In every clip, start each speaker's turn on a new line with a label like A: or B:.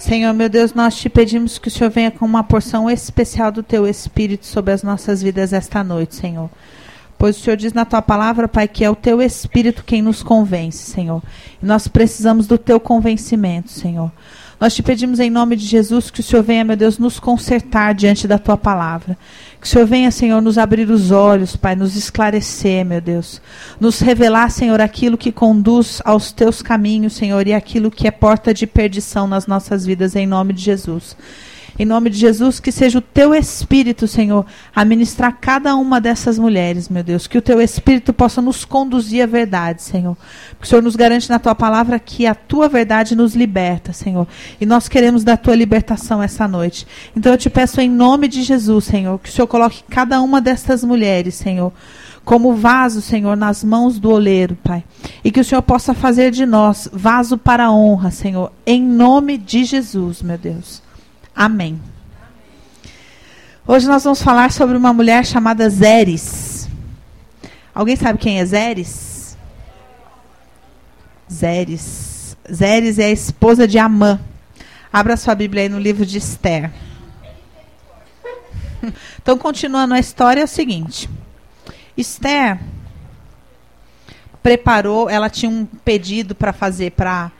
A: Senhor, meu Deus, nós te pedimos que o Senhor venha com uma porção especial do teu Espírito sobre as nossas vidas esta noite, Senhor. Pois o Senhor diz na tua palavra, Pai, que é o teu Espírito quem nos convence, Senhor. E nós precisamos do teu convencimento, Senhor. Nós te pedimos em nome de Jesus que o Senhor venha, meu Deus, nos consertar diante da tua palavra. Que o Senhor venha, Senhor, nos abrir os olhos, Pai, nos esclarecer, meu Deus. Nos revelar, Senhor, aquilo que conduz aos teus caminhos, Senhor, e aquilo que é porta de perdição nas nossas vidas, em nome de Jesus. Em nome de Jesus, que seja o teu Espírito, Senhor, a ministrar cada uma dessas mulheres, meu Deus. Que o teu Espírito possa nos conduzir à verdade, Senhor. Porque o Senhor nos garante na tua palavra que a tua verdade nos liberta, Senhor. E nós queremos da tua libertação essa noite. Então eu te peço em nome de Jesus, Senhor, que o Senhor coloque cada uma dessas mulheres, Senhor como vaso, Senhor, nas mãos do oleiro, Pai. E que o Senhor possa fazer de nós vaso para a honra, Senhor, em nome de Jesus, meu Deus. Amém. Hoje nós vamos falar sobre uma mulher chamada Zeres. Alguém sabe quem é Zeres? Zeres. Zeres é a esposa de Amã. Abra sua Bíblia aí no livro de Esther. Então, continuando a história, é o seguinte: Esther preparou, ela tinha um pedido para fazer para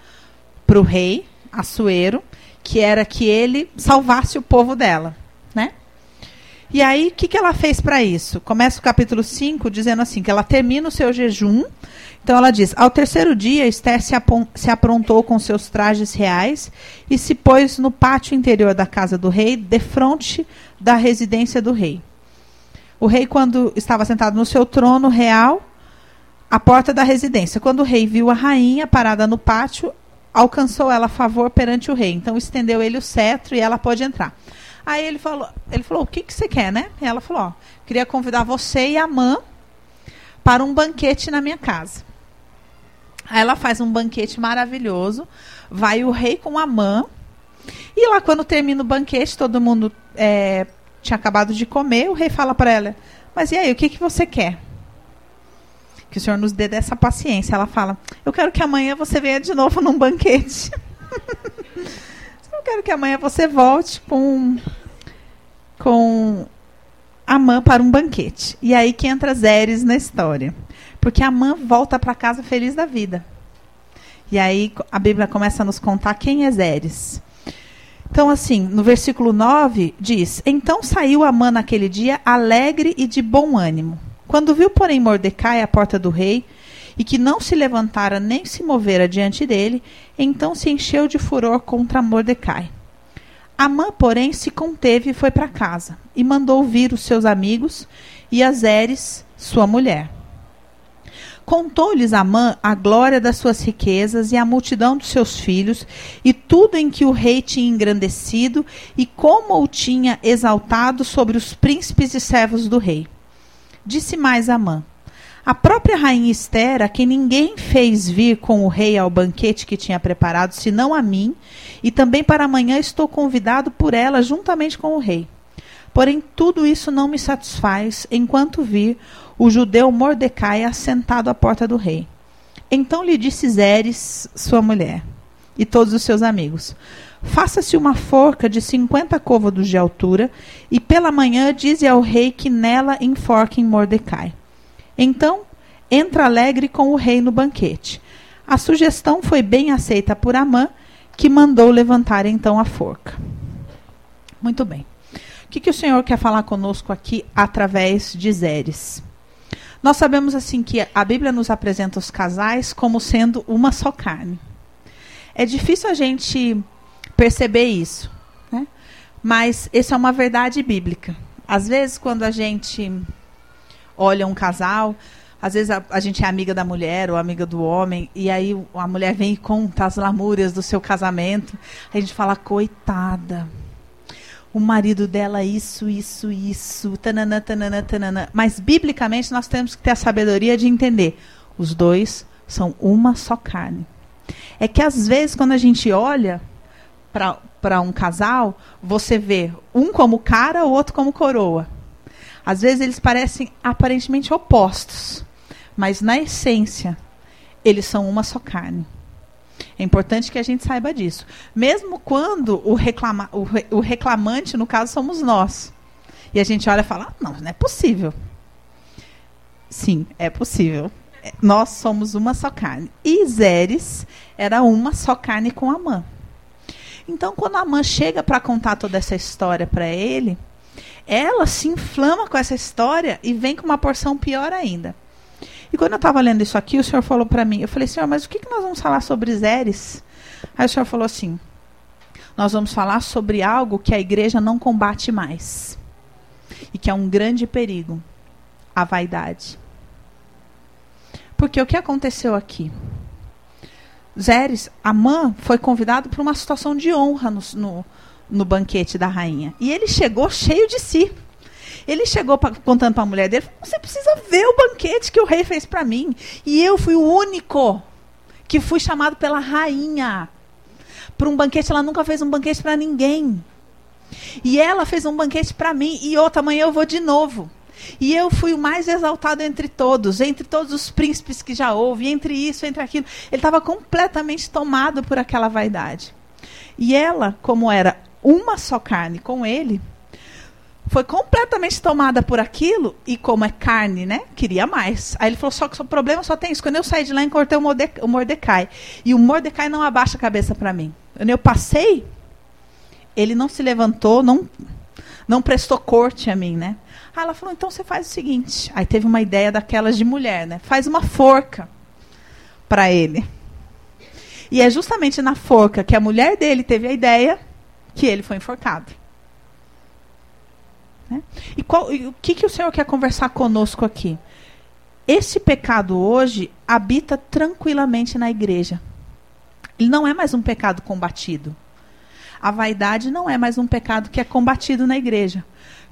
A: o rei Assuero que era que ele salvasse o povo dela, né? E aí, o que, que ela fez para isso? Começa o capítulo 5 dizendo assim, que ela termina o seu jejum. Então ela diz, ao terceiro dia, Esther se, se aprontou com seus trajes reais e se pôs no pátio interior da casa do rei, defronte da residência do rei. O rei, quando estava sentado no seu trono real, à porta da residência. Quando o rei viu a rainha parada no pátio, alcançou ela favor perante o rei. Então estendeu ele o cetro e ela pode entrar. Aí ele falou, ele falou: "O que que você quer, né?" E ela falou: ó, "Queria convidar você e a mãe para um banquete na minha casa." Aí ela faz um banquete maravilhoso, vai o rei com a mãe. E lá quando termina o banquete, todo mundo é, tinha acabado de comer, o rei fala para ela: "Mas e aí, o que que você quer?" Que o Senhor nos dê dessa paciência. Ela fala: Eu quero que amanhã você venha de novo num banquete. Eu quero que amanhã você volte com, com a mãe para um banquete. E aí que entra Zeres na história. Porque a mãe volta para casa feliz da vida. E aí a Bíblia começa a nos contar quem é Zeres. Então, assim, no versículo 9 diz: Então saiu Amã naquele dia alegre e de bom ânimo quando viu, porém, Mordecai à porta do rei, e que não se levantara nem se movera diante dele, então se encheu de furor contra Mordecai. Amã, porém, se conteve e foi para casa, e mandou vir os seus amigos e Azeres, sua mulher. Contou-lhes Amã a glória das suas riquezas e a multidão dos seus filhos, e tudo em que o rei tinha engrandecido, e como o tinha exaltado sobre os príncipes e servos do rei. Disse mais Amã: A própria rainha Esther, a quem ninguém fez vir com o rei ao banquete que tinha preparado, senão a mim, e também para amanhã estou convidado por ela juntamente com o rei. Porém, tudo isso não me satisfaz enquanto vir o judeu Mordecai assentado à porta do rei. Então lhe disse Zeres, sua mulher, e todos os seus amigos: Faça-se uma forca de cinquenta côvados de altura, e pela manhã dize ao rei que nela enforquem Mordecai. Então, entra alegre com o rei no banquete. A sugestão foi bem aceita por Amã, que mandou levantar então a forca. Muito bem. O que, que o Senhor quer falar conosco aqui através de Zeres? Nós sabemos assim que a Bíblia nos apresenta os casais como sendo uma só carne. É difícil a gente perceber isso. Né? Mas isso é uma verdade bíblica. Às vezes, quando a gente olha um casal, às vezes a, a, gente é amiga da mulher ou amiga do homem, e aí a mulher vem e conta as lamúrias do seu casamento. A gente fala, coitada. O marido dela, isso, isso, isso, tanana, tanana, tanana. Mas, biblicamente, nós temos que ter a sabedoria de entender. Os dois são uma só carne. É que, às vezes, quando a gente olha, para um casal, você vê um como cara, o outro como coroa. Às vezes eles parecem aparentemente opostos, mas na essência eles são uma só carne. É importante que a gente saiba disso. Mesmo quando o, reclama, o, re, o reclamante, no caso, somos nós. E a gente olha e fala: não, não é possível. Sim, é possível. É, nós somos uma só carne. E Zeres era uma só carne com Amã. Então, quando Amã chega para contar toda essa história para ele, ela se inflama com essa história e vem com uma porção pior ainda. E quando eu estava lendo isso aqui, o senhor falou para mim, eu falei, senhor, mas o que, que nós vamos falar sobre Zeres? Aí o senhor falou assim, nós vamos falar sobre algo que a igreja não combate mais. E que é um grande perigo, a vaidade. Porque o que aconteceu aqui? Zeres, Amã foi convidado para uma situação de honra no, no, no banquete da rainha. E ele chegou cheio de si. Ele chegou pra, contando para a mulher dele: Você precisa ver o banquete que o rei fez para mim. E eu fui o único que fui chamado pela rainha para um banquete. Ela nunca fez um banquete para ninguém. E ela fez um banquete para mim. E outra manhã eu vou de novo. E eu fui o mais exaltado entre todos, entre todos os príncipes que já houve, entre isso, entre aquilo. Ele estava completamente tomado por aquela vaidade. E ela, como era uma só carne com ele, foi completamente tomada por aquilo e como é carne, né? Queria mais. Aí ele falou: só que o problema só tem isso. Quando eu saí de lá, encortei o Mordecai. E o Mordecai não abaixa a cabeça para mim. Quando eu passei, ele não se levantou, não, não prestou corte a mim, né? Aí ela falou: então você faz o seguinte. Aí teve uma ideia daquelas de mulher, né? Faz uma forca para ele. E é justamente na forca que a mulher dele teve a ideia que ele foi enforcado. Né? E, qual, e o que, que o Senhor quer conversar conosco aqui? Esse pecado hoje habita tranquilamente na igreja. Ele não é mais um pecado combatido. A vaidade não é mais um pecado que é combatido na igreja.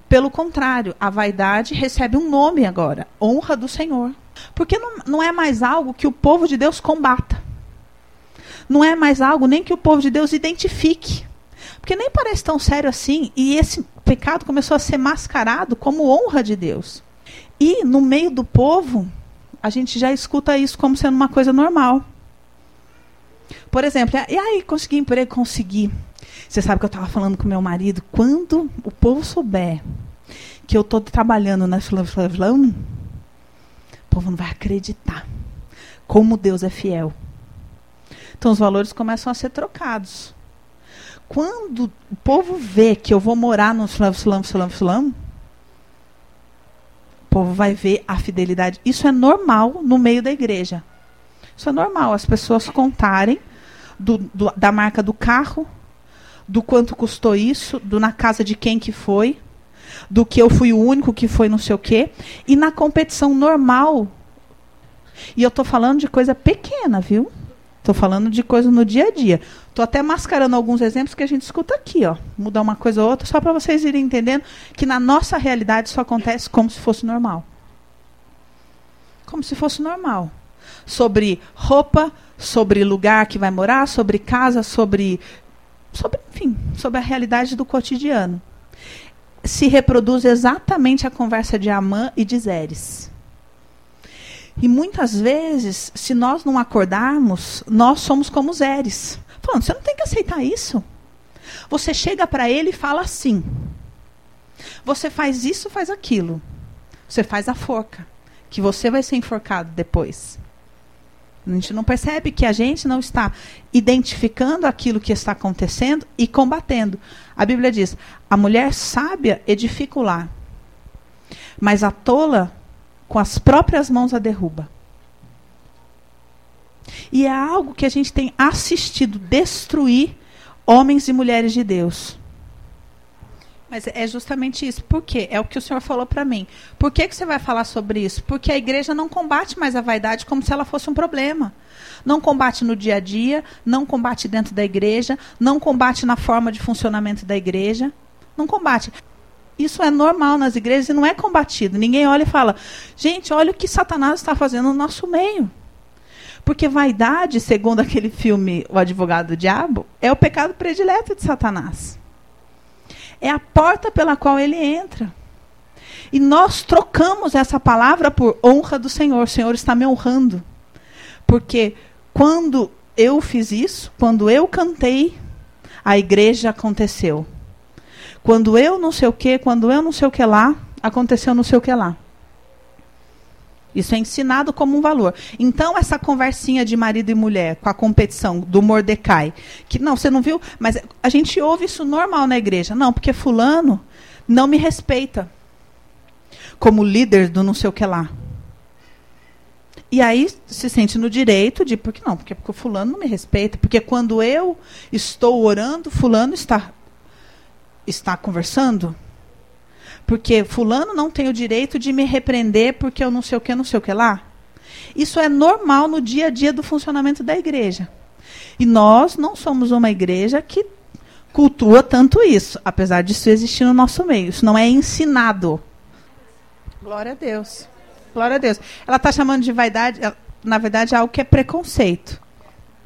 A: Pelo contrário, a vaidade recebe um nome agora: honra do Senhor. Porque não, não é mais algo que o povo de Deus combata. Não é mais algo nem que o povo de Deus identifique. Porque nem parece tão sério assim. E esse pecado começou a ser mascarado como honra de Deus. E no meio do povo, a gente já escuta isso como sendo uma coisa normal. Por exemplo, e aí, consegui emprego? Consegui. Você sabe que eu estava falando com meu marido, quando o povo souber que eu estou trabalhando na Flavlão, o povo não vai acreditar como Deus é fiel. Então os valores começam a ser trocados quando o povo vê que eu vou morar no sulam, sulam, sulam, sulam, o povo vai ver a fidelidade. Isso é normal no meio da igreja. Isso é normal, as pessoas contarem do, do, da marca do carro, do quanto custou isso, do na casa de quem que foi, do que eu fui o único que foi não sei o quê. E na competição normal, e eu estou falando de coisa pequena, viu? Estou falando de coisa no dia a dia. Estou até mascarando alguns exemplos que a gente escuta aqui, ó. Mudar uma coisa ou outra, só para vocês irem entendendo que na nossa realidade isso acontece como se fosse normal. Como se fosse normal. Sobre roupa, sobre lugar que vai morar, sobre casa, sobre. Sobre enfim, sobre a realidade do cotidiano. Se reproduz exatamente a conversa de Amã e de Zeres. E muitas vezes, se nós não acordarmos, nós somos como os Eres. Falando, você não tem que aceitar isso. Você chega para ele e fala assim. Você faz isso, faz aquilo. Você faz a forca. Que você vai ser enforcado depois. A gente não percebe que a gente não está identificando aquilo que está acontecendo e combatendo. A Bíblia diz: a mulher sábia edifica o lar, mas a tola com as próprias mãos a derruba. E é algo que a gente tem assistido destruir homens e mulheres de Deus. Mas é justamente isso. Por quê? É o que o senhor falou para mim. Por que, que você vai falar sobre isso? Porque a igreja não combate mais a vaidade como se ela fosse um problema. Não combate no dia a dia, não combate dentro da igreja, não combate na forma de funcionamento da igreja. Não combate. Isso é normal nas igrejas e não é combatido. Ninguém olha e fala: gente, olha o que Satanás está fazendo no nosso meio. Porque vaidade, segundo aquele filme O Advogado do Diabo, é o pecado predileto de Satanás. É a porta pela qual ele entra. E nós trocamos essa palavra por honra do Senhor. O Senhor está me honrando. Porque quando eu fiz isso, quando eu cantei, a igreja aconteceu. Quando eu não sei o que, quando eu não sei o que lá, aconteceu não sei o que lá. Isso é ensinado como um valor. Então, essa conversinha de marido e mulher com a competição do Mordecai, que não, você não viu, mas a gente ouve isso normal na igreja. Não, porque fulano não me respeita como líder do não sei o que lá. E aí se sente no direito de, porque não, porque, porque fulano não me respeita, porque quando eu estou orando, fulano está está conversando, porque fulano não tem o direito de me repreender porque eu não sei o que, não sei o que lá. Isso é normal no dia a dia do funcionamento da igreja. E nós não somos uma igreja que cultua tanto isso, apesar disso existir no nosso meio. Isso não é ensinado. Glória a Deus. Glória a Deus. Ela está chamando de vaidade, na verdade, é algo que é preconceito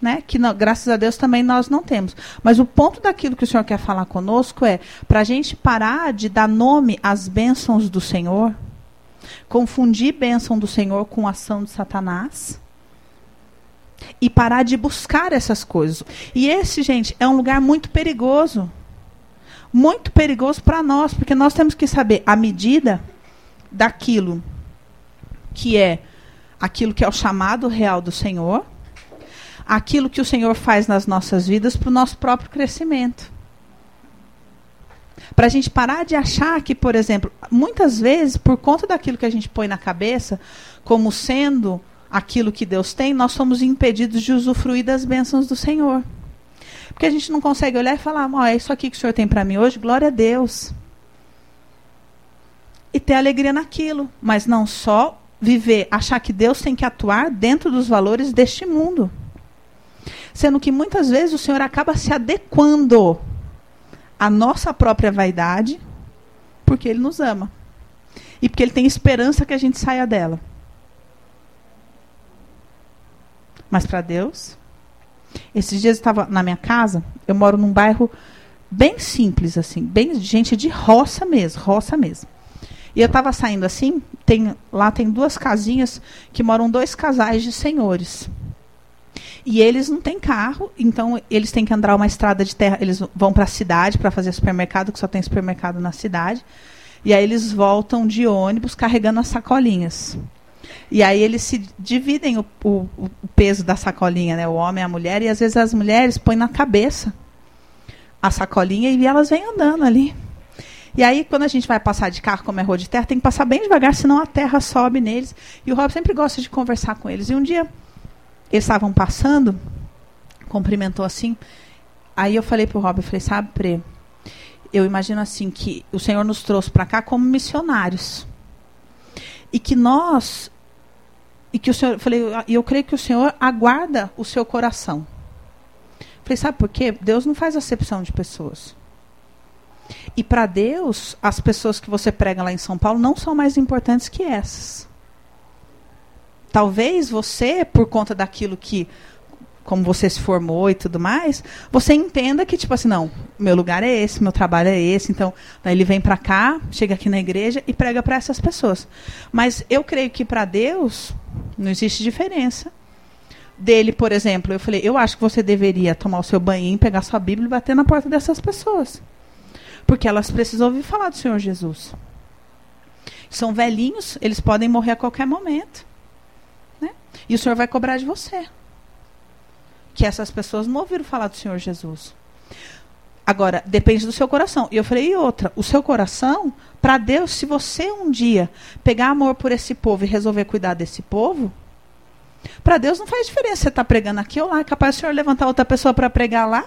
A: né? Que não, graças a Deus também nós não temos. Mas o ponto daquilo que o Senhor quer falar conosco é para a gente parar de dar nome às bênçãos do Senhor, confundir bênção do Senhor com ação de Satanás e parar de buscar essas coisas. E esse, gente, é um lugar muito perigoso. Muito perigoso para nós, porque nós temos que saber a medida daquilo que é aquilo que é o chamado real do Senhor aquilo que o Senhor faz nas nossas vidas para o nosso próprio crescimento. Para a gente parar de achar que, por exemplo, muitas vezes, por conta daquilo que a gente põe na cabeça, como sendo aquilo que Deus tem, nós somos impedidos de usufruir das bênçãos do Senhor. Porque a gente não consegue olhar e falar, é isso aqui que o Senhor tem para mim hoje, glória a Deus. E ter alegria naquilo, mas não só viver, achar que Deus tem que atuar dentro dos valores deste mundo. Sendo que muitas vezes o Senhor acaba se adequando à nossa própria vaidade, porque Ele nos ama. E porque Ele tem esperança que a gente saia dela. Mas para Deus. Esses dias eu estava na minha casa, eu moro num bairro bem simples, assim, bem gente de roça mesmo, roça mesmo. E eu estava saindo assim, tem, lá tem duas casinhas que moram dois casais de senhores. E eles não têm carro, então eles têm que andar uma estrada de terra. Eles vão para a cidade para fazer supermercado, que só tem supermercado na cidade. E aí eles voltam de ônibus carregando as sacolinhas. E aí eles se dividem o, o, o peso da sacolinha, né? O homem e a mulher, e às vezes as mulheres põem na cabeça a sacolinha e elas vêm andando ali. E aí, quando a gente vai passar de carro, como é rua de terra, tem que passar bem devagar, senão a terra sobe neles. E o Rob sempre gosta de conversar com eles. E um dia eles estavam passando, cumprimentou assim. Aí eu falei pro Rob, eu falei, sabe, Pre, eu imagino assim que o Senhor nos trouxe para cá como missionários. E que nós e que o Senhor, falei, e eu creio que o Senhor aguarda o seu coração. Falei, sabe por quê? Deus não faz acepção de pessoas. E para Deus, as pessoas que você prega lá em São Paulo não são mais importantes que essas. Talvez você, por conta daquilo que como você se formou e tudo mais, você entenda que, tipo assim, não, meu lugar é esse, meu trabalho é esse. Então, daí ele vem para cá, chega aqui na igreja e prega para essas pessoas. Mas eu creio que para Deus não existe diferença. Dele, por exemplo, eu falei, eu acho que você deveria tomar o seu banho, pegar sua Bíblia e bater na porta dessas pessoas. Porque elas precisam ouvir falar do Senhor Jesus. São velhinhos, eles podem morrer a qualquer momento. E o Senhor vai cobrar de você. Que essas pessoas não ouviram falar do Senhor Jesus. Agora, depende do seu coração. E eu falei, e outra, o seu coração, para Deus, se você um dia pegar amor por esse povo e resolver cuidar desse povo, para Deus não faz diferença você estar tá pregando aqui ou lá. É capaz do Senhor levantar outra pessoa para pregar lá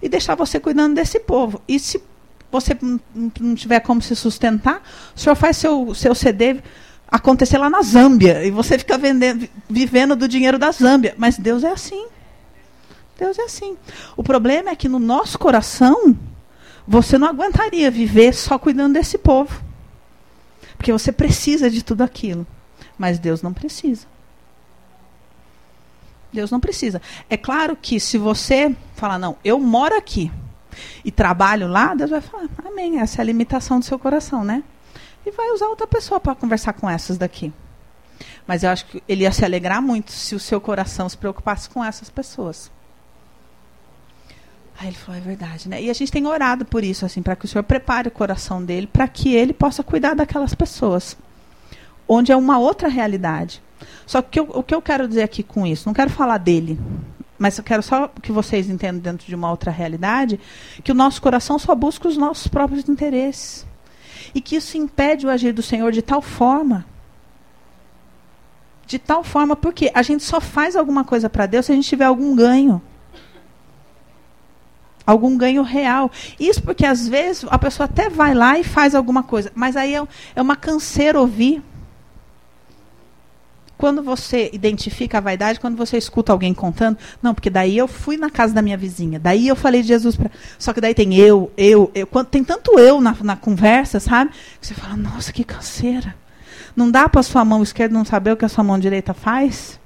A: e deixar você cuidando desse povo. E se você não tiver como se sustentar, o Senhor faz seu, seu CD acontecer lá na Zâmbia e você fica vendendo, vivendo do dinheiro da Zâmbia. Mas Deus é assim. Deus é assim. O problema é que no nosso coração você não aguentaria viver só cuidando desse povo. Porque você precisa de tudo aquilo. Mas Deus não precisa. Deus não precisa. É claro que se você falar, não, eu moro aqui e trabalho lá, Deus vai falar, amém. Essa é a limitação do seu coração, né? E vai usar outra pessoa para conversar com essas daqui. Mas eu acho que ele ia se alegrar muito se o seu coração se preocupasse com essas pessoas. Aí ele falou, é verdade, né? E a gente tem orado por isso, assim, para que o Senhor prepare o coração dele, para que ele possa cuidar daquelas pessoas. Onde é uma outra realidade. Só que eu, o que eu quero dizer aqui com isso, não quero falar dele, mas eu quero só que vocês entendam dentro de uma outra realidade, que o nosso coração só busca os nossos próprios interesses. E que isso impede o agir do Senhor de tal forma de tal forma, porque a gente só faz alguma coisa para Deus se a gente tiver algum ganho. Algum ganho real. Isso porque às vezes a pessoa até vai lá e faz alguma coisa, mas aí é, é uma canseira ouvir. Quando você identifica a vaidade, quando você escuta alguém contando, não, porque daí eu fui na casa da minha vizinha, daí eu falei de Jesus para. Só que daí tem eu, eu, eu. Quando, tem tanto eu na, na conversa, sabe? Que você fala, nossa, que canseira. Não dá para sua mão esquerda não saber o que a sua mão direita faz?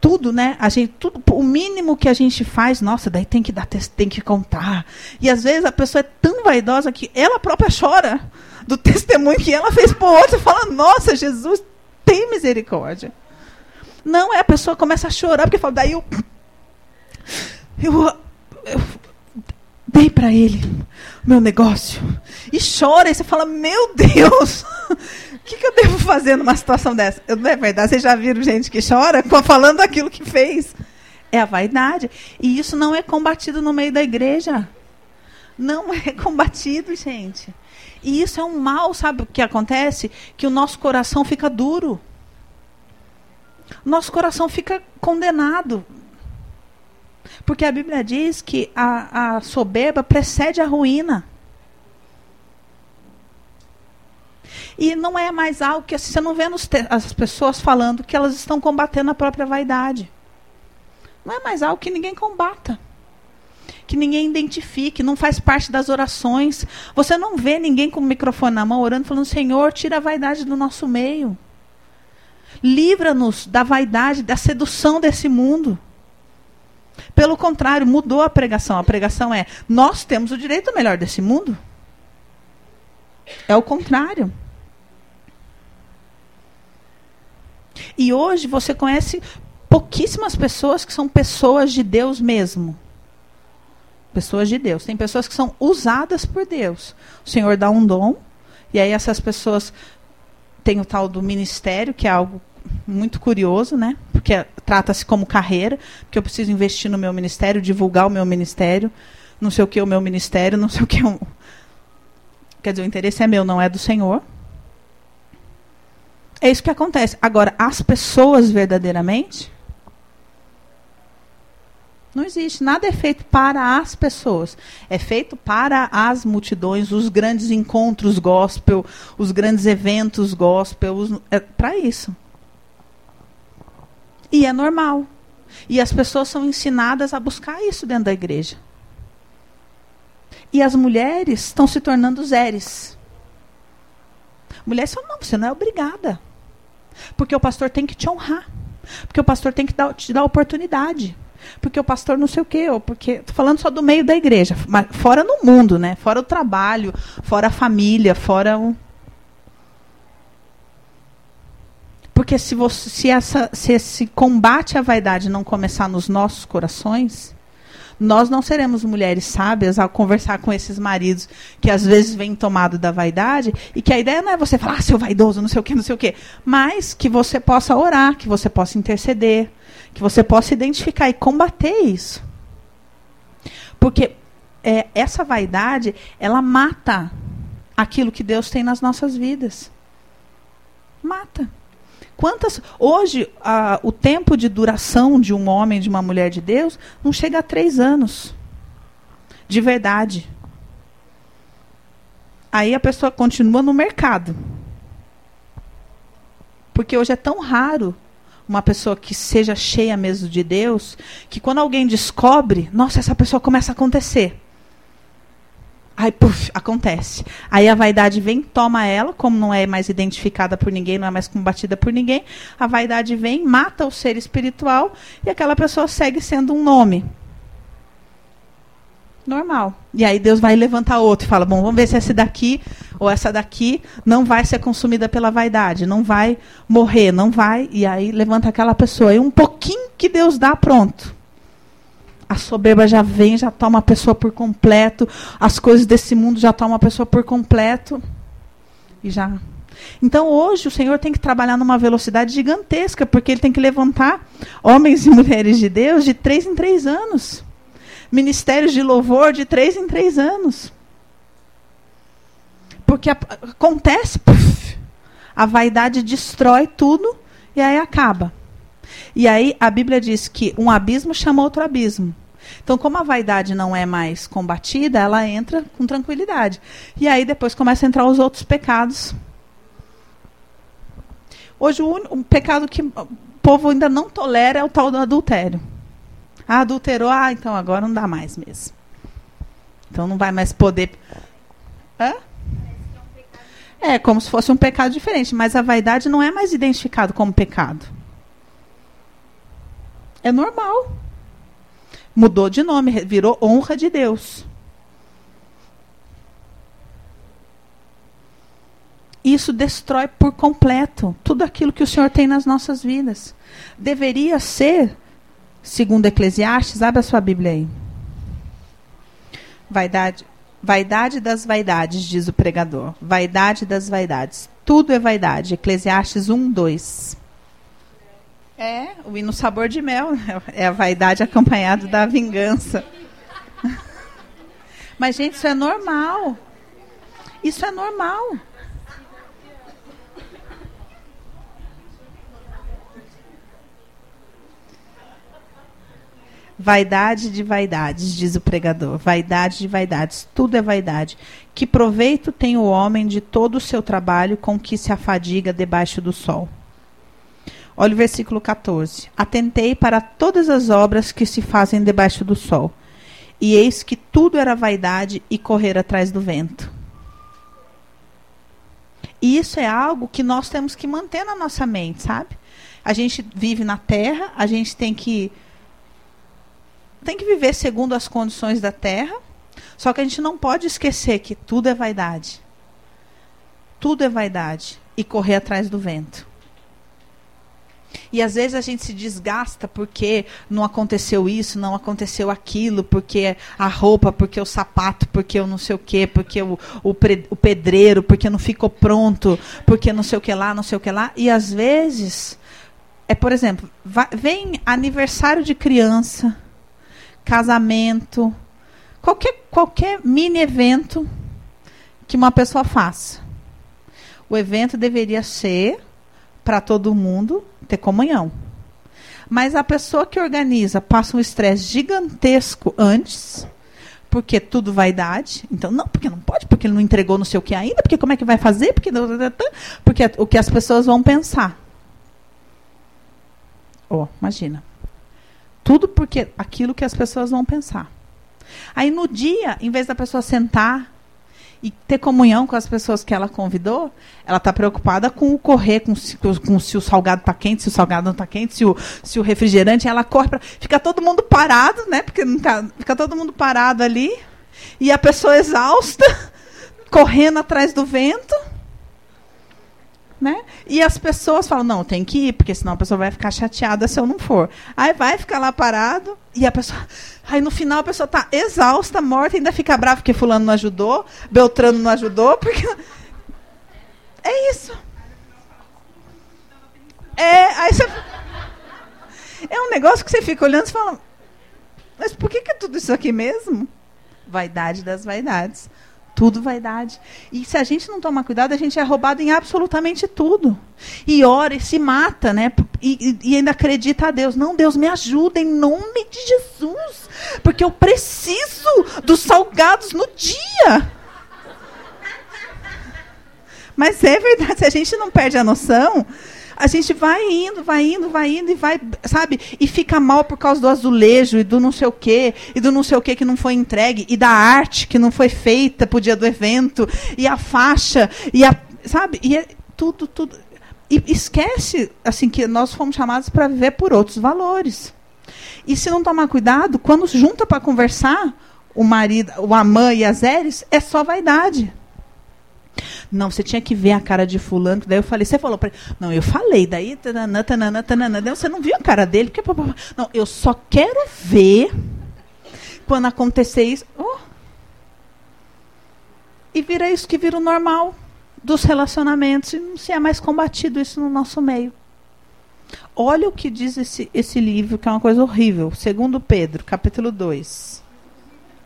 A: Tudo, né? A gente, tudo, o mínimo que a gente faz, nossa, daí tem que dar, tem que contar. E às vezes a pessoa é tão vaidosa que ela própria chora do testemunho que ela fez por outro e fala: "Nossa, Jesus, tem misericórdia". Não, é a pessoa começa a chorar porque fala: "Daí eu eu, eu dei para ele meu negócio. E chora, e você fala, meu Deus, o que, que, eu devo fazer numa situação dessa? Eu, não é verdade, vocês já viram gente que chora falando aquilo que fez. É a vaidade. E isso não é combatido no meio da igreja. Não é combatido, gente. E isso é um mal, sabe o que acontece? Que o nosso coração fica duro. Nosso coração fica condenado. Porque a Bíblia diz que a, a soberba precede a ruína. E não é mais algo que assim, você não vê as pessoas falando que elas estão combatendo a própria vaidade. Não é mais algo que ninguém combata. Que ninguém identifique, não faz parte das orações. Você não vê ninguém com o microfone na mão orando, falando: Senhor, tira a vaidade do nosso meio. Livra-nos da vaidade, da sedução desse mundo. Pelo contrário, mudou a pregação. A pregação é: nós temos o direito melhor desse mundo. É o contrário. E hoje você conhece pouquíssimas pessoas que são pessoas de Deus mesmo. Pessoas de Deus. Tem pessoas que são usadas por Deus. O Senhor dá um dom, e aí essas pessoas têm o tal do ministério, que é algo muito curioso, né? Porque trata-se como carreira, porque eu preciso investir no meu ministério, divulgar o meu ministério, não sei o que o meu ministério, não sei o que o... Quer dizer, o interesse é meu, não é do Senhor. É isso que acontece. Agora, as pessoas verdadeiramente não existe. Nada é feito para as pessoas. É feito para as multidões, os grandes encontros gospel, os grandes eventos gospel. Os, é para isso. E é normal. E as pessoas são ensinadas a buscar isso dentro da igreja. E as mulheres estão se tornando zeres. Mulheres falam, não, você não é obrigada. Porque o pastor tem que te honrar. Porque o pastor tem que dar, te dar oportunidade. Porque o pastor não sei o quê, ou porque. Estou falando só do meio da igreja, mas fora no mundo, né? Fora o trabalho, fora a família, fora o. Porque se, você, se, essa, se esse combate à vaidade não começar nos nossos corações, nós não seremos mulheres sábias ao conversar com esses maridos que às vezes vêm tomado da vaidade e que a ideia não é você falar, ah, seu vaidoso, não sei o quê, não sei o quê, mas que você possa orar, que você possa interceder, que você possa identificar e combater isso. Porque é, essa vaidade, ela mata aquilo que Deus tem nas nossas vidas. Mata. Quantas hoje a, o tempo de duração de um homem de uma mulher de Deus não chega a três anos, de verdade. Aí a pessoa continua no mercado, porque hoje é tão raro uma pessoa que seja cheia mesmo de Deus, que quando alguém descobre, nossa, essa pessoa começa a acontecer. Aí, puf, acontece. Aí a vaidade vem, toma ela, como não é mais identificada por ninguém, não é mais combatida por ninguém. A vaidade vem, mata o ser espiritual e aquela pessoa segue sendo um nome. Normal. E aí Deus vai levantar outro e fala: bom, vamos ver se essa daqui ou essa daqui não vai ser consumida pela vaidade, não vai morrer, não vai. E aí levanta aquela pessoa. E um pouquinho que Deus dá, pronto. A soberba já vem, já toma a pessoa por completo. As coisas desse mundo já tomam a pessoa por completo. E já. Então hoje o Senhor tem que trabalhar numa velocidade gigantesca, porque ele tem que levantar homens e mulheres de Deus de três em três anos ministérios de louvor de três em três anos. Porque a, acontece, puff, a vaidade destrói tudo e aí acaba. E aí a Bíblia diz que um abismo chama outro abismo. Então, como a vaidade não é mais combatida, ela entra com tranquilidade. E aí depois começa a entrar os outros pecados. Hoje, o, um, pecado que o povo ainda não tolera é o tal do adultério. Ah, adulterou, ah, então agora não dá mais mesmo. Então não vai mais poder. Hã? É como se fosse um pecado diferente, mas a vaidade não é mais identificado como pecado. É normal. Mudou de nome, virou honra de Deus. Isso destrói por completo tudo aquilo que o Senhor tem nas nossas vidas. Deveria ser Segundo Eclesiastes, abre a sua Bíblia aí. Vaidade, vaidade das vaidades, diz o pregador. Vaidade das vaidades. Tudo é vaidade. Eclesiastes 1, 2. É, o hino sabor de mel. É a vaidade acompanhado da vingança. Mas, gente, isso é normal. Isso é normal. Vaidade de vaidades, diz o pregador. Vaidade de vaidades. Tudo é vaidade. Que proveito tem o homem de todo o seu trabalho com que se afadiga debaixo do sol? Olha o versículo 14. Atentei para todas as obras que se fazem debaixo do sol. E eis que tudo era vaidade e correr atrás do vento. E isso é algo que nós temos que manter na nossa mente, sabe? A gente vive na terra, a gente tem que tem que viver segundo as condições da terra, só que a gente não pode esquecer que tudo é vaidade. Tudo é vaidade e correr atrás do vento. E às vezes a gente se desgasta porque não aconteceu isso, não aconteceu aquilo, porque a roupa, porque o sapato, porque o não sei o quê, porque o, o, pre, o pedreiro, porque não ficou pronto, porque não sei o que lá, não sei o que lá. E às vezes, é por exemplo, vai, vem aniversário de criança, casamento, qualquer, qualquer mini evento que uma pessoa faça. O evento deveria ser para todo mundo ter comunhão. Mas a pessoa que organiza passa um estresse gigantesco antes, porque tudo vaidade. Então, não, porque não pode, porque ele não entregou não sei o que ainda, porque como é que vai fazer? Porque, porque o que as pessoas vão pensar. Oh, imagina. Tudo porque aquilo que as pessoas vão pensar. Aí no dia, em vez da pessoa sentar e ter comunhão com as pessoas que ela convidou, ela está preocupada com o correr, com, se, com se o salgado está quente, se o salgado não está quente, se o, se o refrigerante, ela corre para. Fica todo mundo parado, né? Porque tá, fica todo mundo parado ali. E a pessoa exausta, correndo atrás do vento. Né? E as pessoas falam, não, tem que ir, porque senão a pessoa vai ficar chateada se eu não for. Aí vai ficar lá parado, e a pessoa. Aí no final a pessoa está exausta, morta, ainda fica brava porque fulano não ajudou, Beltrano não ajudou, porque. É isso. É, aí você. É um negócio que você fica olhando e fala, mas por que, que é tudo isso aqui mesmo? Vaidade das vaidades. Tudo vaidade. E se a gente não tomar cuidado, a gente é roubado em absolutamente tudo. E ora e se mata, né? E, e, ainda acredita a Deus. Não, Deus me ajuda em nome de Jesus. Porque eu preciso dos salgados no dia. Mas é verdade, se a gente não perde a noção, a gente vai indo, vai indo, vai indo e vai, sabe? E fica mal por causa do azulejo e do não sei o quê, e do não sei o quê que não foi entregue, e da arte que não foi feita pro dia do evento, e a faixa, e a, sabe? E é tudo, tudo. E esquece, assim, que nós fomos chamados para viver por outros valores. E se não tomar cuidado, quando junta para conversar, o marido, o Amã e as Eres, é só vaidade. Não, você tinha que ver a cara de fulano. Daí eu falei, você falou para. Não, eu falei. Daí, tanana, tanana, tanana. Daí você não viu a cara dele. Porque, não, eu só quero ver quando acontecer isso. Oh. E vira isso que vira o normal dos relacionamentos. E não se é mais combatido isso no nosso meio. Olha o que diz esse, esse livro, que é uma coisa horrível. Segundo Pedro, capítulo 2.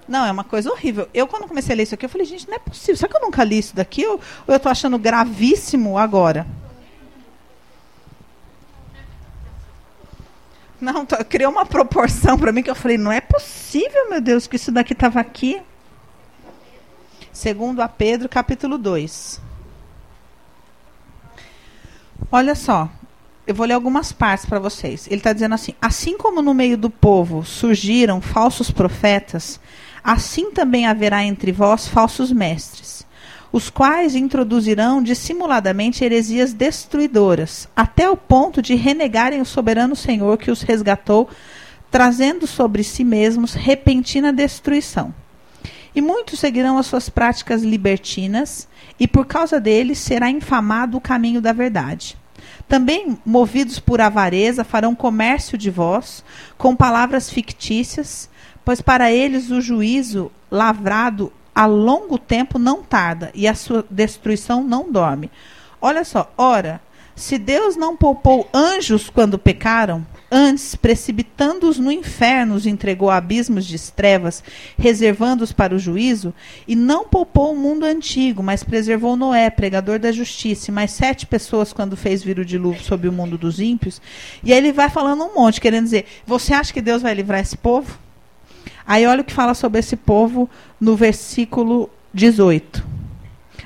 A: Não, é uma coisa horrível. Eu, quando comecei a ler isso aqui, eu falei, gente, não é possível. Será que eu nunca li isso daqui? Ou, ou eu estou achando gravíssimo agora? Não, tô, criou uma proporção para mim que eu falei, não é possível, meu Deus, que isso daqui estava aqui. Segundo a Pedro, capítulo 2. Olha só, eu vou ler algumas partes para vocês. Ele está dizendo assim: assim como no meio do povo surgiram falsos profetas, assim também haverá entre vós falsos mestres, os quais introduzirão dissimuladamente heresias destruidoras, até o ponto de renegarem o soberano Senhor que os resgatou, trazendo sobre si mesmos repentina destruição. E muitos seguirão as suas práticas libertinas, e por causa deles será infamado o caminho da verdade. Também, movidos por avareza, farão comércio de vós, com palavras fictícias, pois para eles o juízo lavrado a longo tempo não tarda e a sua destruição não dorme. Olha só, ora, se Deus não poupou anjos quando pecaram, antes, precipitando-os no inferno, os entregou a abismos de trevas, reservando-os para o juízo, e não poupou o mundo antigo, mas preservou Noé, pregador da justiça, e mais sete pessoas quando fez vir o dilúvio sobre o mundo dos ímpios. E aí ele vai falando um monte, querendo dizer: você acha que Deus vai livrar esse povo? Aí olha o que fala sobre esse povo no versículo 18.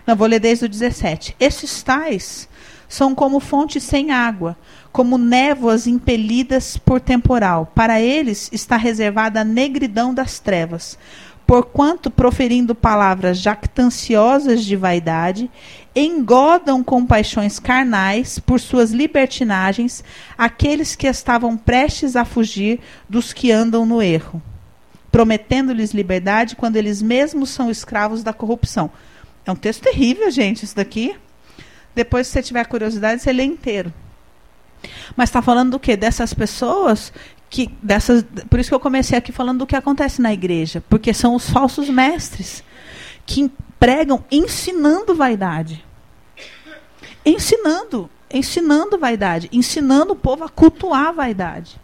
A: Não, vou ler desde o 17. Esses tais são como fontes sem água, como névoas impelidas por temporal. Para eles está reservada a negridão das trevas. Porquanto, proferindo palavras jactanciosas de vaidade, engodam com paixões carnais, por suas libertinagens, aqueles que estavam prestes a fugir dos que andam no erro prometendo-lhes liberdade quando eles mesmos são escravos da corrupção. É um texto terrível, gente, isso daqui. Depois, se você tiver curiosidade, você lê inteiro. Mas está falando do quê? Dessas pessoas que dessas, por isso que eu comecei aqui falando do que acontece na igreja, porque são os falsos mestres que pregam ensinando vaidade. Ensinando, ensinando vaidade, ensinando o povo a cultuar a vaidade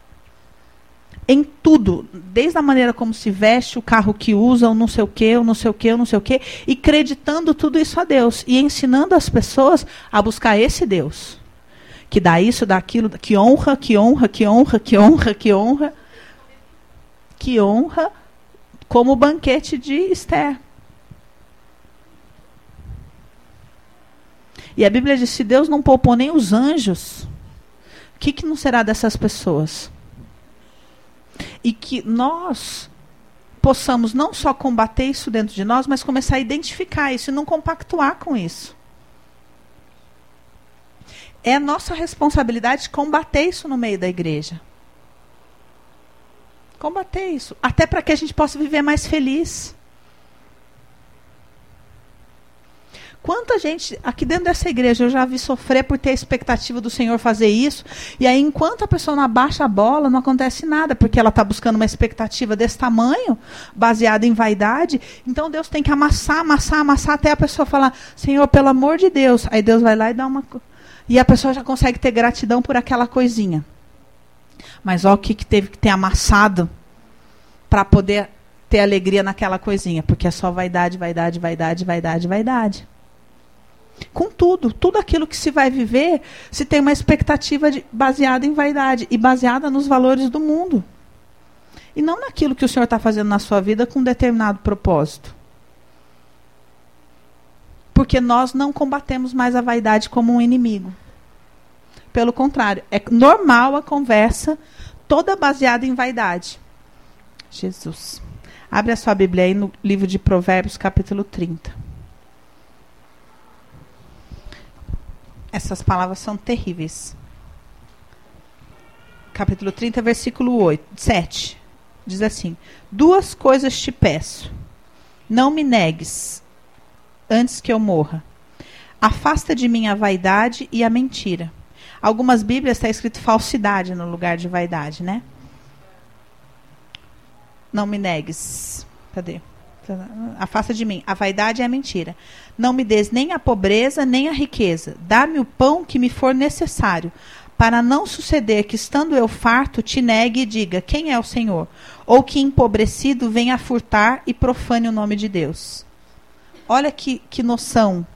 A: em tudo, desde a maneira como se veste, o carro que usa, o não sei o que, o não sei o que, o não sei o que, e creditando tudo isso a Deus e ensinando as pessoas a buscar esse Deus, que dá isso, dá aquilo, que honra, que honra, que honra, que honra, que honra, que honra, como o banquete de Esther. E a Bíblia diz: se Deus não poupou nem os anjos, o que, que não será dessas pessoas? E que nós possamos não só combater isso dentro de nós, mas começar a identificar isso e não compactuar com isso. É nossa responsabilidade combater isso no meio da igreja. Combater isso. Até para que a gente possa viver mais feliz. Quanta gente aqui dentro dessa igreja eu já vi sofrer por ter a expectativa do Senhor fazer isso, e aí enquanto a pessoa não abaixa a bola, não acontece nada, porque ela está buscando uma expectativa desse tamanho, baseada em vaidade. Então Deus tem que amassar, amassar, amassar até a pessoa falar: Senhor, pelo amor de Deus. Aí Deus vai lá e dá uma. E a pessoa já consegue ter gratidão por aquela coisinha. Mas olha o que, que teve que ter amassado para poder ter alegria naquela coisinha, porque é só vaidade, vaidade, vaidade, vaidade, vaidade com tudo, tudo aquilo que se vai viver, se tem uma expectativa de, baseada em vaidade e baseada nos valores do mundo. E não naquilo que o Senhor está fazendo na sua vida com um determinado propósito. Porque nós não combatemos mais a vaidade como um inimigo. Pelo contrário, é normal a conversa toda baseada em vaidade. Jesus. Abre a sua Bíblia aí no livro de Provérbios, capítulo 30. Essas palavras são terríveis. Capítulo 30, versículo 8, 7. diz assim: Duas coisas te peço. Não me negues antes que eu morra. Afasta de mim a vaidade e a mentira. Algumas Bíblias está escrito falsidade no lugar de vaidade, né? Não me negues. Cadê? Afasta de mim a vaidade e a mentira. Não me des nem a pobreza, nem a riqueza. Dá-me o pão que me for necessário, para não suceder que, estando eu farto, te negue e diga: Quem é o Senhor? Ou que, empobrecido, venha furtar e profane o nome de Deus. Olha que, que noção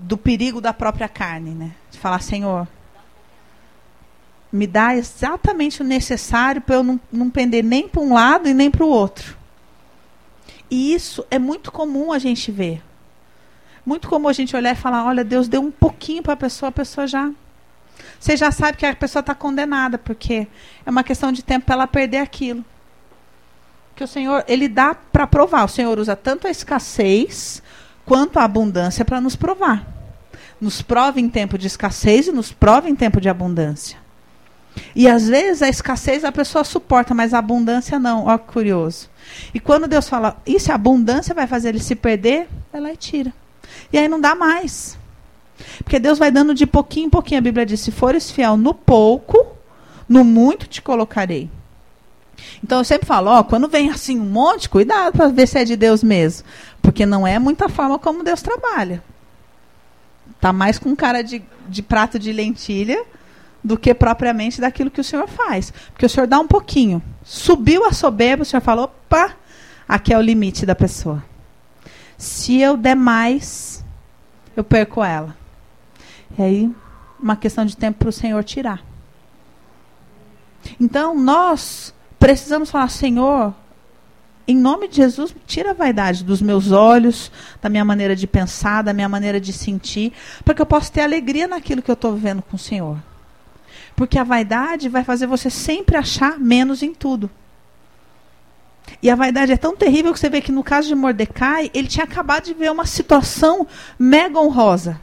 A: do perigo da própria carne, né? De falar, Senhor, me dá exatamente o necessário para eu não, não pender nem para um lado e nem para o outro. E isso é muito comum a gente ver. Muito comum a gente olhar e falar: olha, Deus deu um pouquinho para a pessoa, a pessoa já. Você já sabe que a pessoa está condenada, porque é uma questão de tempo para ela perder aquilo. Que o Senhor, Ele dá para provar. O Senhor usa tanto a escassez quanto a abundância para nos provar nos prova em tempo de escassez e nos prova em tempo de abundância. E às vezes a escassez a pessoa suporta, mas a abundância não. Olha que curioso. E quando Deus fala, isso a abundância vai fazer ele se perder, vai lá e tira. E aí não dá mais. Porque Deus vai dando de pouquinho em pouquinho. A Bíblia diz: se fores fiel no pouco, no muito te colocarei. Então eu sempre falo, ó, quando vem assim um monte, cuidado para ver se é de Deus mesmo. Porque não é muita forma como Deus trabalha. Está mais com cara de, de prato de lentilha do que propriamente daquilo que o senhor faz. Porque o senhor dá um pouquinho. Subiu a soberba, o senhor falou, opa, aqui é o limite da pessoa. Se eu der mais, eu perco ela. E aí, uma questão de tempo para o Senhor tirar. Então, nós precisamos falar, Senhor, em nome de Jesus, tira a vaidade dos meus olhos, da minha maneira de pensar, da minha maneira de sentir, para que eu possa ter alegria naquilo que eu estou vivendo com o Senhor. Porque a vaidade vai fazer você sempre achar menos em tudo. E a vaidade é tão terrível que você vê que no caso de Mordecai, ele tinha acabado de ver uma situação mega honrosa.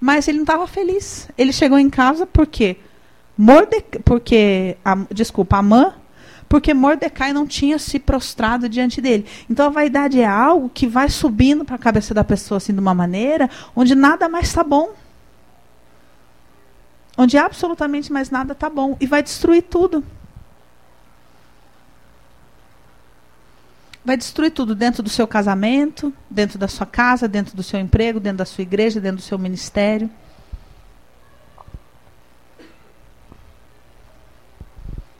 A: Mas ele não estava feliz. Ele chegou em casa porque Mordecai, porque a, desculpa, porque Mordecai não tinha se prostrado diante dele. Então a vaidade é algo que vai subindo para a cabeça da pessoa assim de uma maneira onde nada mais está bom. Onde absolutamente mais nada está bom e vai destruir tudo. Vai destruir tudo dentro do seu casamento, dentro da sua casa, dentro do seu emprego, dentro da sua igreja, dentro do seu ministério.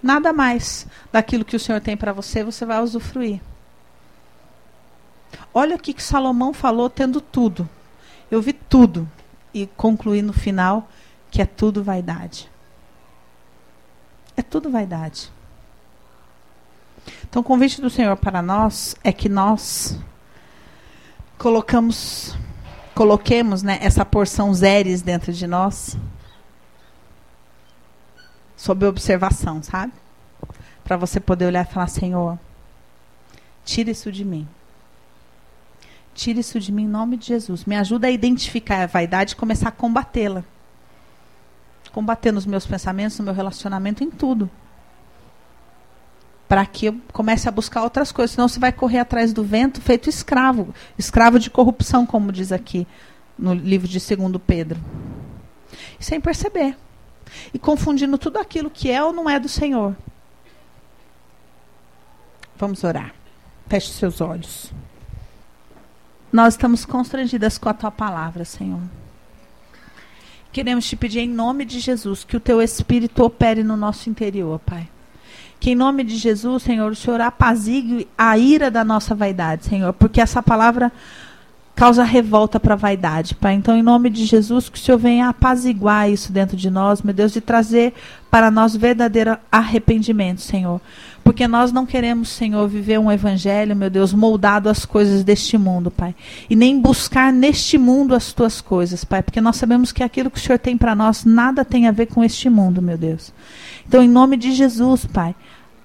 A: Nada mais daquilo que o Senhor tem para você, você vai usufruir. Olha o que Salomão falou tendo tudo. Eu vi tudo. E concluí no final que é tudo vaidade. É tudo vaidade. Então, o convite do Senhor para nós é que nós colocamos, coloquemos né, essa porção zeres dentro de nós sob observação, sabe? Para você poder olhar e falar: Senhor, tira isso de mim. Tira isso de mim em nome de Jesus. Me ajuda a identificar a vaidade e começar a combatê-la. Combater nos meus pensamentos, no meu relacionamento, em tudo. Para que eu comece a buscar outras coisas. Senão você vai correr atrás do vento feito escravo. Escravo de corrupção, como diz aqui no livro de 2 Pedro. Sem perceber e confundindo tudo aquilo que é ou não é do Senhor. Vamos orar. Feche seus olhos. Nós estamos constrangidas com a tua palavra, Senhor. Queremos te pedir em nome de Jesus que o teu espírito opere no nosso interior, Pai. Que em nome de Jesus, Senhor, o Senhor apazigue a ira da nossa vaidade, Senhor, porque essa palavra causa revolta para a vaidade, Pai. Então, em nome de Jesus, que o Senhor venha apaziguar isso dentro de nós, meu Deus, e trazer para nós verdadeiro arrependimento, Senhor. Porque nós não queremos, Senhor, viver um evangelho, meu Deus, moldado às coisas deste mundo, Pai. E nem buscar neste mundo as tuas coisas, Pai. Porque nós sabemos que aquilo que o Senhor tem para nós nada tem a ver com este mundo, meu Deus. Então, em nome de Jesus, Pai.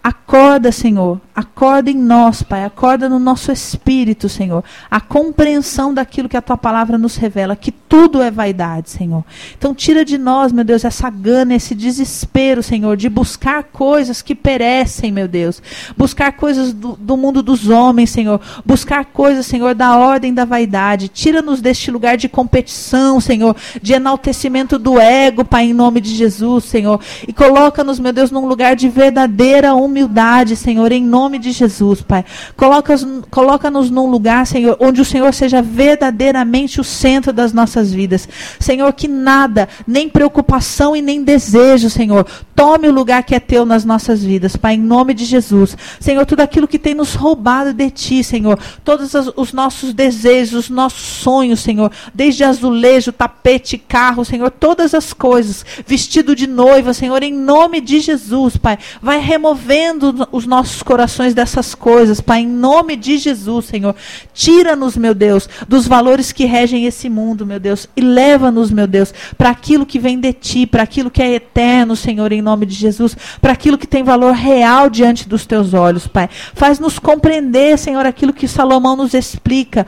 A: Acorda, Senhor. Acorda em nós, Pai. Acorda no nosso espírito, Senhor. A compreensão daquilo que a tua palavra nos revela. Que tudo é vaidade, Senhor. Então tira de nós, meu Deus, essa gana, esse desespero, Senhor, de buscar coisas que perecem, meu Deus. Buscar coisas do, do mundo dos homens, Senhor. Buscar coisas, Senhor, da ordem da vaidade. Tira-nos deste lugar de competição, Senhor, de enaltecimento do ego, Pai, em nome de Jesus, Senhor. E coloca-nos, meu Deus, num lugar de verdadeira humildade, Senhor, em nome de Jesus, Pai. Coloca-nos coloca num lugar, Senhor, onde o Senhor seja verdadeiramente o centro das nossas vidas. Senhor, que nada, nem preocupação e nem desejo, Senhor, tome o lugar que é teu nas nossas vidas, Pai, em nome de Jesus. Senhor, tudo aquilo que tem nos roubado de ti, Senhor, todos os nossos desejos, os nossos sonhos, Senhor, desde azulejo, tapete, carro, Senhor, todas as coisas, vestido de noiva, Senhor, em nome de Jesus, Pai, vai removendo os nossos corações dessas coisas, Pai, em nome de Jesus, Senhor. Tira-nos, meu Deus, dos valores que regem esse mundo, meu Deus, e leva-nos, meu Deus, para aquilo que vem de ti, para aquilo que é eterno, Senhor, em nome de Jesus, para aquilo que tem valor real diante dos teus olhos, Pai. Faz-nos compreender, Senhor, aquilo que Salomão nos explica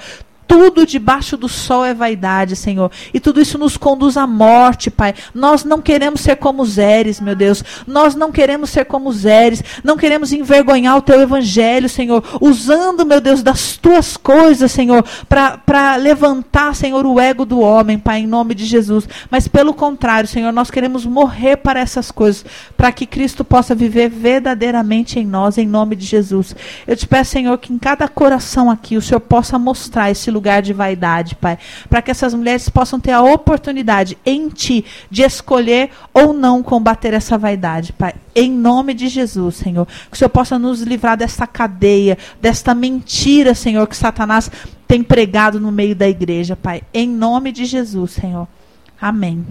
A: tudo debaixo do sol é vaidade, Senhor. E tudo isso nos conduz à morte, Pai. Nós não queremos ser como Zeres, meu Deus. Nós não queremos ser como Zeres. Não queremos envergonhar o teu evangelho, Senhor. Usando, meu Deus, das tuas coisas, Senhor, para levantar, Senhor, o ego do homem, Pai, em nome de Jesus. Mas pelo contrário, Senhor, nós queremos morrer para essas coisas, para que Cristo possa viver verdadeiramente em nós, em nome de Jesus. Eu te peço, Senhor, que em cada coração aqui o Senhor possa mostrar esse lugar de vaidade, Pai. Para que essas mulheres possam ter a oportunidade em Ti de escolher ou não combater essa vaidade, Pai. Em nome de Jesus, Senhor. Que o Senhor possa nos livrar desta cadeia, desta mentira, Senhor, que Satanás tem pregado no meio da igreja, Pai. Em nome de Jesus, Senhor. Amém.